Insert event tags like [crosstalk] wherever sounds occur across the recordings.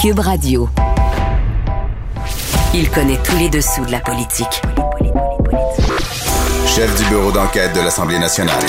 Cube Radio. Il connaît tous les dessous de la politique. Chef du bureau d'enquête de l'Assemblée nationale.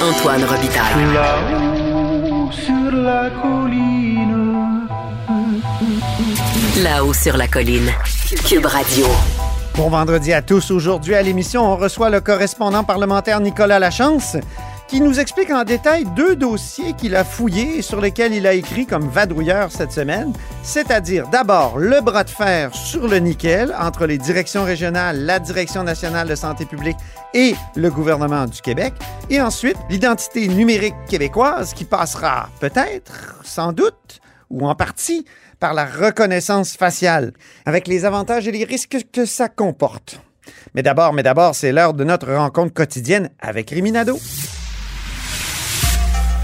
Antoine Robitaille. Là-haut sur la colline. Là-haut sur la colline. Cube Radio. Bon vendredi à tous. Aujourd'hui à l'émission, on reçoit le correspondant parlementaire Nicolas Lachance qui nous explique en détail deux dossiers qu'il a fouillés et sur lesquels il a écrit comme vadrouilleur cette semaine, c'est-à-dire d'abord le bras de fer sur le nickel entre les directions régionales, la Direction nationale de santé publique et le gouvernement du Québec, et ensuite l'identité numérique québécoise qui passera peut-être, sans doute, ou en partie, par la reconnaissance faciale, avec les avantages et les risques que ça comporte. Mais d'abord, mais d'abord, c'est l'heure de notre rencontre quotidienne avec Riminado.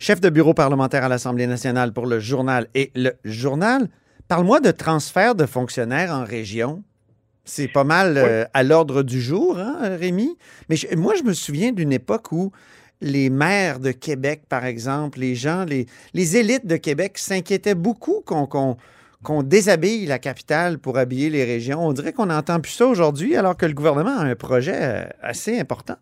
Chef de bureau parlementaire à l'Assemblée nationale pour le journal et le journal. Parle-moi de transfert de fonctionnaires en région. C'est pas mal euh, à l'ordre du jour, hein, Rémi? Mais je- moi, je me souviens d'une époque où les maires de Québec, par exemple, les gens, les, les élites de Québec s'inquiétaient beaucoup qu'on déshabille la capitale pour habiller les régions. On dirait qu'on n'entend plus ça aujourd'hui, alors que le gouvernement a un projet euh, assez important.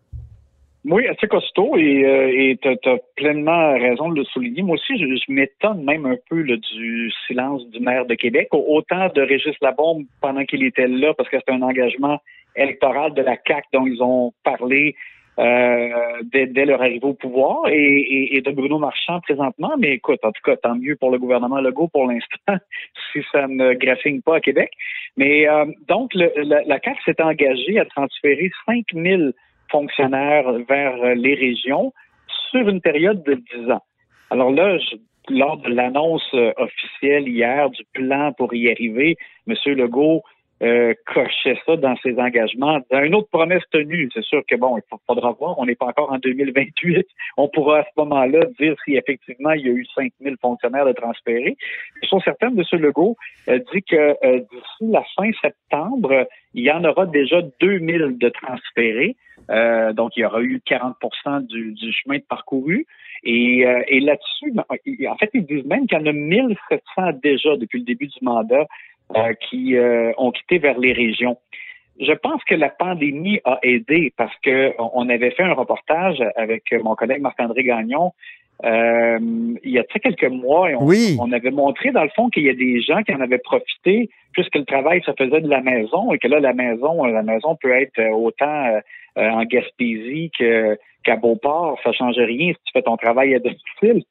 Oui, assez costaud et euh, t'as as pleinement raison de le souligner. Moi aussi, je, je m'étonne même un peu là, du silence du maire de Québec. Autant de Régis Labombe pendant qu'il était là, parce que c'était un engagement électoral de la CAC dont ils ont parlé euh, dès, dès leur arrivée au pouvoir et, et, et de Bruno Marchand présentement. Mais écoute, en tout cas, tant mieux pour le gouvernement Legault pour l'instant, [laughs] si ça ne graffine pas à Québec. Mais euh, donc, le, la, la CAC s'est engagée à transférer 5000 fonctionnaires vers les régions sur une période de 10 ans. Alors là, lors de l'annonce officielle hier du plan pour y arriver, M. Legault euh, cochait ça dans ses engagements. Une autre promesse tenue, c'est sûr que bon, il fa- faudra voir, on n'est pas encore en 2028. On pourra à ce moment-là dire si effectivement il y a eu 5000 fonctionnaires de transférés. Je suis certain que M. Legault euh, dit que euh, d'ici la fin septembre, il y en aura déjà 2000 de transférés. Euh, donc, il y aura eu 40 du, du chemin de parcouru. Et, euh, et là-dessus, ben, en fait, ils disent même qu'il y en a 1700 déjà depuis le début du mandat euh, qui euh, ont quitté vers les régions. Je pense que la pandémie a aidé parce que on avait fait un reportage avec mon collègue Marc-André Gagnon euh, il y a sais, quelques mois et on, Oui. on avait montré dans le fond qu'il y a des gens qui en avaient profité puisque le travail se faisait de la maison et que là la maison la maison peut être euh, autant euh, euh, en Gaspésie que qu'à Beauport, ça change rien si tu fais ton travail à domicile.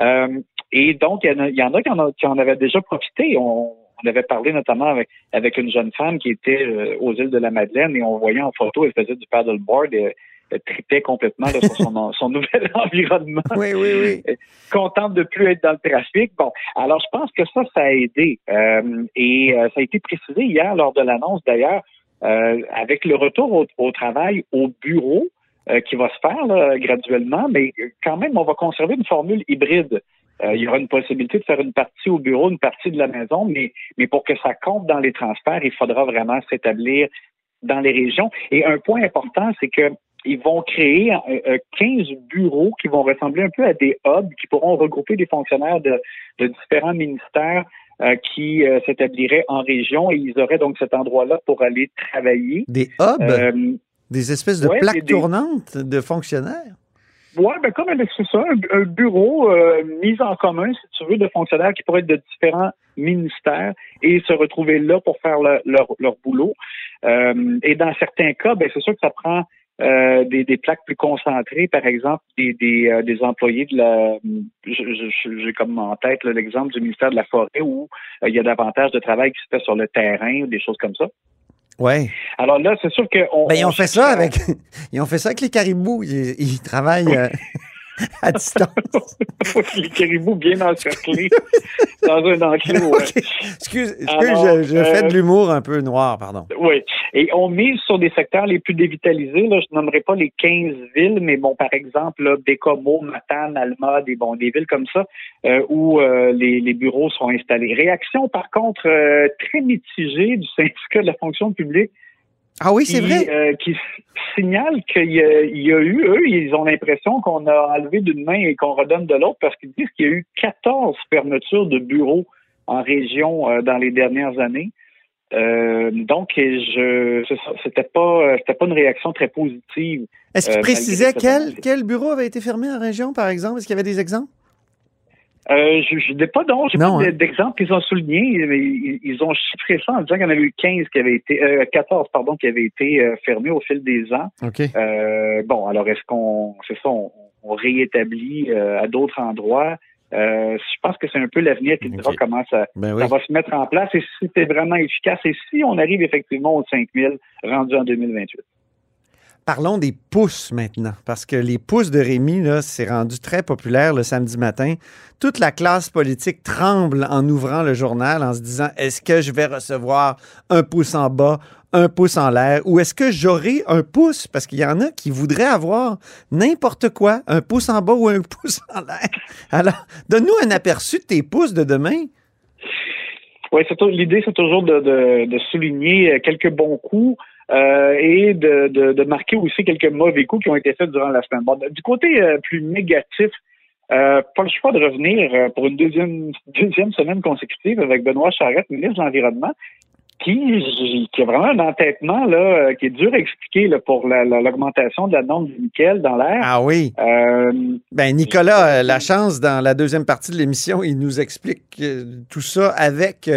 Euh, et donc, il y en a, il y en, a qui, en a- qui en avaient déjà profité. On, on avait parlé notamment avec, avec une jeune femme qui était euh, aux îles de la Madeleine et on voyait en photo, elle faisait du paddleboard et elle tripait complètement là, sur son, son [laughs] nouvel [laughs] environnement Oui, oui, oui. contente de plus être dans le trafic. Bon, alors je pense que ça, ça a aidé. Euh, et euh, ça a été précisé hier lors de l'annonce d'ailleurs, euh, avec le retour au, au travail au bureau euh, qui va se faire là, graduellement, mais quand même, on va conserver une formule hybride. Euh, il y aura une possibilité de faire une partie au bureau, une partie de la maison, mais, mais pour que ça compte dans les transferts, il faudra vraiment s'établir dans les régions. Et un point important, c'est que ils vont créer euh, euh, 15 bureaux qui vont ressembler un peu à des hubs qui pourront regrouper des fonctionnaires de, de différents ministères euh, qui euh, s'établiraient en région et ils auraient donc cet endroit-là pour aller travailler. Des hubs, Euh, des espèces de ouais, plaques des- tournantes de fonctionnaires? Ouais, ben comme c'est ça, un, un bureau euh, mis en commun, si tu veux, de fonctionnaires qui pourraient être de différents ministères et se retrouver là pour faire le- leur, leur boulot. Euh, et dans certains cas, ben c'est sûr que ça prend euh, des, des plaques plus concentrées, par exemple, des, des, euh, des employés de la... J'ai comme en tête l'exemple du ministère de la Forêt où euh, il y a davantage de travail qui se fait sur le terrain ou des choses comme ça. Ouais. Alors là, c'est sûr que... on- Ben, ils on ont fait cherche ça avec, [laughs] ils ont fait ça avec les caribous. Ils, ils travaillent, euh, [laughs] [laughs] à distance. [laughs] les caribous bien encerclés [laughs] dans un enclos. ouais. OK. Excuse, excuse, Alors, je, je fais euh, de l'humour un peu noir, pardon. Oui. Et on mise sur des secteurs les plus dévitalisés. Là, je nommerai pas les 15 villes, mais bon, par exemple, là, Bécomo, Matane, Alma, des, bon, des villes comme ça, euh, où euh, les, les bureaux sont installés. Réaction, par contre, euh, très mitigée du syndicat de la fonction publique Ah oui, c'est vrai. euh, qui signale qu'il y, a- il y a eu, eux, ils ont l'impression qu'on a enlevé d'une main et qu'on redonne de l'autre parce qu'ils disent qu'il y a eu 14 fermetures de bureaux en région euh, dans les dernières années. Euh, donc, je, c'était pas, c'était pas une réaction très positive. Est-ce qu'il précisait quel, quel bureau avait été fermé en région, par exemple? Est-ce qu'il y avait des exemples? Euh, je n'ai pas j'ai pas hein. d'exemple qu'ils ont souligné, mais ils, ils ont chiffré ça en disant qu'il y en avait eu 15 qui avaient été, euh, 14 pardon, qui avaient été euh, fermés au fil des ans. Euh, bon, alors est-ce qu'on, c'est ça, on, on réétablit euh, à d'autres endroits? Euh, Je pense que c'est un peu l'avenir qui dira Ok. comment ça, Ben oui. ça va se mettre en place et si c'est vraiment efficace et si on arrive effectivement aux 5000 rendus en 2028. Parlons des pouces maintenant, parce que les pouces de Rémi, c'est rendu très populaire le samedi matin. Toute la classe politique tremble en ouvrant le journal en se disant est-ce que je vais recevoir un pouce en bas, un pouce en l'air, ou est-ce que j'aurai un pouce? Parce qu'il y en a qui voudraient avoir n'importe quoi, un pouce en bas ou un [laughs] pouce en l'air. Alors, donne-nous un aperçu de tes pouces de demain. Oui, l'idée, c'est toujours de souligner euh, quelques bons coups euh, et de, de, de marquer aussi quelques mauvais coups qui ont été faits durant la semaine. Bon, du côté euh, plus négatif, euh, pas le choix de revenir euh, pour une deuxième, [laughs] deuxième semaine consécutive avec Benoît Charette, ministre de l'Environnement, qui, qui a vraiment un entêtement là, qui est dur à expliquer là, pour la- la- l'augmentation de la norme du nickel dans l'air. Ah oui. Euh, Ben Nicolas, la chance dans la deuxième partie de l'émission, il nous explique tout ça avec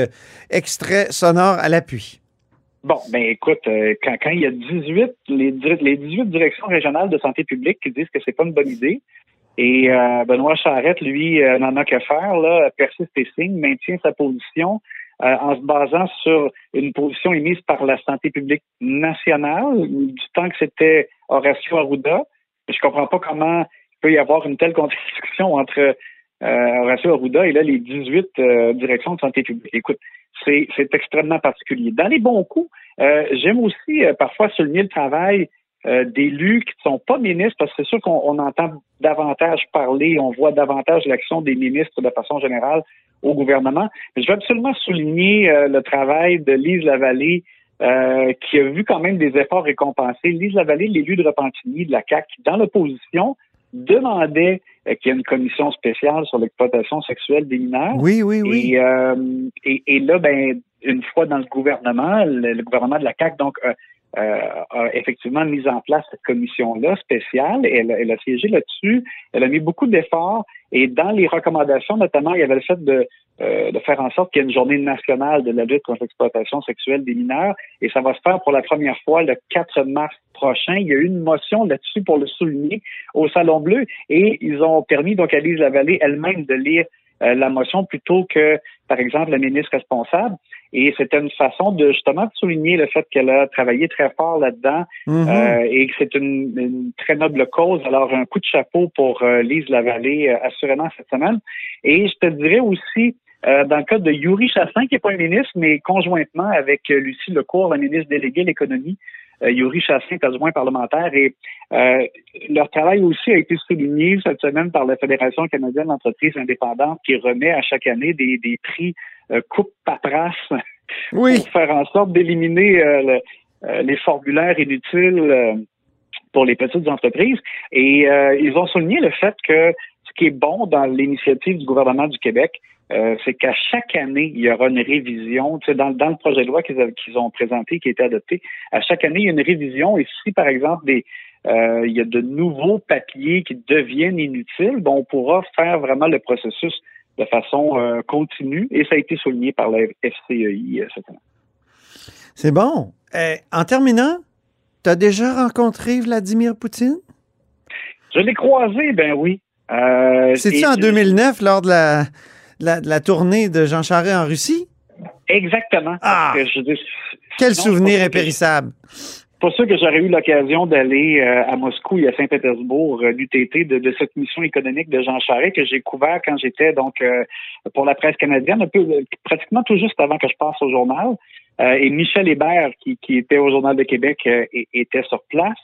extrait sonore à l'appui. Bon, ben écoute, euh, quand, quand il y a 18, les, les 18 directions régionales de santé publique qui disent que c'est pas une bonne idée, et euh, Benoît Charette, lui, euh, n'en a que faire, là, persiste et signe, maintient sa position euh, en se basant sur une position émise par la santé publique nationale, du temps que c'était Horacio Arruda. Je comprends pas comment il peut y avoir une telle contradiction entre euh, Horacio Arruda et là les 18 euh, directions de santé publique. Écoute, c'est extrêmement particulier. Dans les bons coups, euh, j'aime aussi euh, parfois souligner le travail euh, d'élus qui ne sont pas ministres, parce que c'est sûr qu'on on entend davantage parler, on voit davantage l'action des ministres de façon générale au gouvernement. Mais je veux absolument souligner euh, le travail de Lise Lavallée, euh, qui a vu quand même des efforts récompensés. Lise Lavallée, l'élu de Repentigny de la CAQ, dans l'opposition, demandait euh, qu'il y ait une commission spéciale sur l'exploitation sexuelle des mineurs. Oui, oui, oui. Et, euh, et, et là, ben, une fois dans le gouvernement, le, le gouvernement de la CAQ, donc, a effectivement mis en place cette commission-là spéciale. Elle, elle a siégé là-dessus. Elle a mis beaucoup d'efforts. Et dans les recommandations, notamment, il y avait le fait de, euh, de faire en sorte qu'il y ait une journée nationale de la lutte contre l'exploitation sexuelle des mineurs. Et ça va se faire pour la première fois le 4 mars prochain. Il y a eu une motion là-dessus pour le souligner au Salon Bleu. Et ils ont permis donc à Lise Lavallée elle-même de lire euh, la motion plutôt que, par exemple, la ministre responsable. Et c'était une façon de justement de souligner le fait qu'elle a travaillé très fort là-dedans Mhm. euh, et que c'est une, une très noble cause. Alors, un coup de chapeau pour euh, Lise Lavallée, euh, assurément, cette semaine. Et je te dirais aussi, euh, dans le cas de Yuri Chassin, qui n'est pas un ministre, mais conjointement avec euh, Lucie Lecourt, la ministre déléguée à l'économie, euh, Yuri Chassin est adjoint parlementaire et euh, leur travail aussi a été souligné cette semaine par la Fédération canadienne d'entreprises indépendantes qui remet à chaque année des, des prix euh, coupe paperasse [laughs] Oui. pour faire en sorte d'éliminer euh, le- euh, les formulaires inutiles euh, pour les petites entreprises. Et euh, ils ont souligné le fait que ce qui est bon dans l'initiative du gouvernement du Québec, euh, c'est qu'à chaque année, il y aura une révision. Tu sais, dans, dans le projet de loi qu'ils ont présenté, qui a été adopté, à chaque année, il y a une révision. Et si, par exemple, des, euh, il y a de nouveaux papiers qui deviennent inutiles, bon, on pourra faire vraiment le processus de façon euh, continue. Et ça a été souligné par la FCEI cette année. C'est bon. En terminant, tu as déjà rencontré Vladimir Poutine? Je l'ai croisé, ben oui. Euh, C'est-tu en 2009 lors de la, la, la tournée de Jean Charest en Russie? Exactement. Ah! Je dis- Quel sinon, souvenir impérissable. pas sûr que j'aurais eu l'occasion d'aller euh, à Moscou et à Saint-Pétersbourg, euh, l'UTT, de, de, cette mission économique de Jean Charest que j'ai couvert quand j'étais donc euh, pour la presse canadienne, un peu pratiquement tout juste avant que je passe au journal. et Michel Hébert, qui, qui, était au Journal de Québec, était sur place.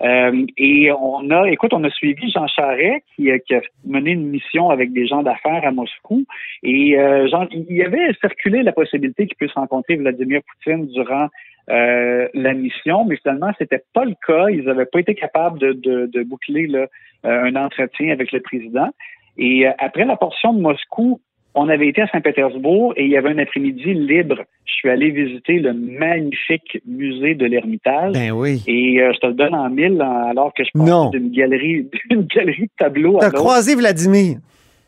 Et on a, écoute, on a suivi Jean Charest qui, qui, a mené une mission avec des gens d'affaires à Moscou. Et Jean, il y avait circulé la possibilité qu'il puisse rencontrer Vladimir Poutine durant euh, la mission, mais finalement, c'était pas le cas. Ils n'avaient pas été capables de, de, de boucler là, euh, un entretien avec le président. Et euh, après la portion de Moscou, on avait été à Saint-Pétersbourg et il y avait un après-midi libre. Je suis allé visiter le magnifique musée de l'Ermitage. Ben oui. Et je te le donne en mille alors que je passe d'une galerie, [laughs] d'une galerie de tableaux. T'as croisé Vladimir.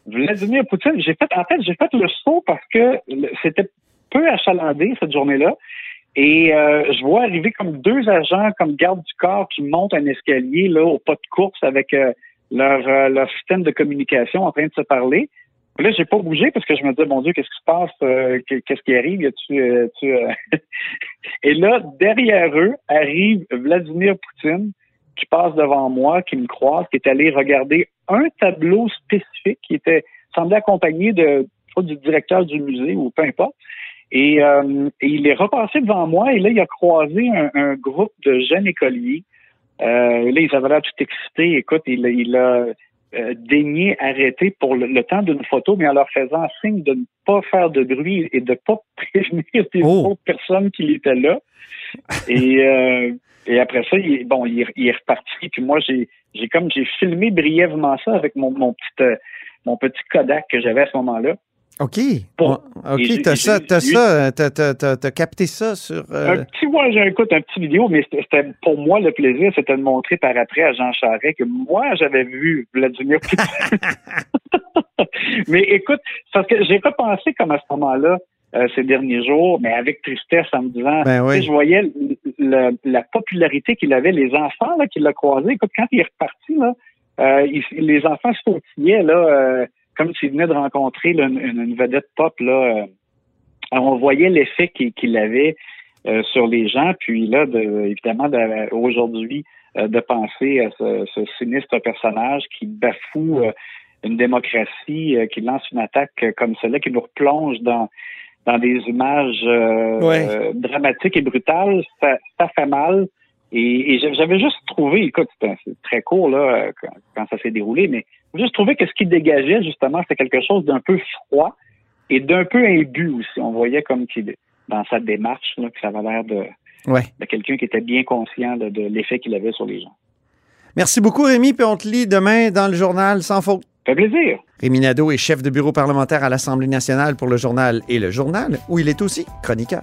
Vladimir Poutine. J'ai fait, en fait, j'ai fait le saut parce que c'était peu achalandé cette journée-là. Et euh, je vois arriver comme deux agents comme garde du corps qui montent un escalier là au pas de course avec euh, leur, euh, leur système de communication en train de se parler. Là, j'ai pas bougé parce que je me disais, mon Dieu, qu'est-ce qui se passe? qu'est-ce qui arrive? tu, tu, [laughs] Et là, derrière eux, arrive Vladimir Poutine qui passe devant moi, qui me croise, qui est allé regarder un tableau spécifique qui était semblait accompagné du directeur du musée ou peu importe. Euh, et, il est repassé devant moi et là, il a croisé un, groupe de jeunes écoliers. Euh, là, ils avaient l'air tout excités. Écoute, il a euh, daigné arrêter pour le, temps d'une photo, mais en leur faisant signe de ne pas faire de bruit et de ne pas [laughs] prévenir les oh. autres personnes qui étaient là. Et, euh, et après ça, il, bon, il, est reparti. Puis moi, j'ai, j'ai comme j'ai filmé brièvement ça avec mon, mon petit mon petit Kodak que j'avais à ce moment-là. OK. OK, t'as ça, t'as ça, t'as capté ça sur. Euh, un petit, moi, j'écoute un petit vidéo, mais c'était pour moi le plaisir, c'était de montrer par après à Jean Charest que moi, j'avais vu Vladimir [laughs] Poutine. mais écoute, parce que j'ai pas pensé comme à ce moment-là, euh, ces derniers jours, mais avec tristesse en me disant, ben oui. je voyais la popularité qu'il avait, les enfants là, qui l'a croisé. Écoute, quand il est reparti, là, euh, les enfants se sautillaient, là comme s'il venait de rencontrer une, vedette pop, là, euh, on voyait l'effet qu'il avait euh, sur les gens, puis là, évidemment, aujourd'hui, euh, de penser à ce, sinistre personnage qui bafoue une démocratie, qui lance une attaque comme celle-là, qui nous replonge dans dans des images dramatiques et brutales, ça, fait mal. Et, j'avais juste trouvé, écoute, c'est très court là quand ça s'est déroulé, mais juste trouvé que ce qui dégageait, justement, c'était quelque chose d'un peu froid et d'un peu imbu aussi. On voyait comme qu'il, dans sa démarche, là, que ça avait l'air de, de quelqu'un qui était bien conscient de, l'effet qu'il avait sur les gens. Merci beaucoup, Rémi. Puis on te lit demain dans le journal sans faute. Ça fait plaisir. Rémi Nadeau est chef de bureau parlementaire à l'Assemblée nationale pour le journal et le journal, où il est aussi chroniqueur.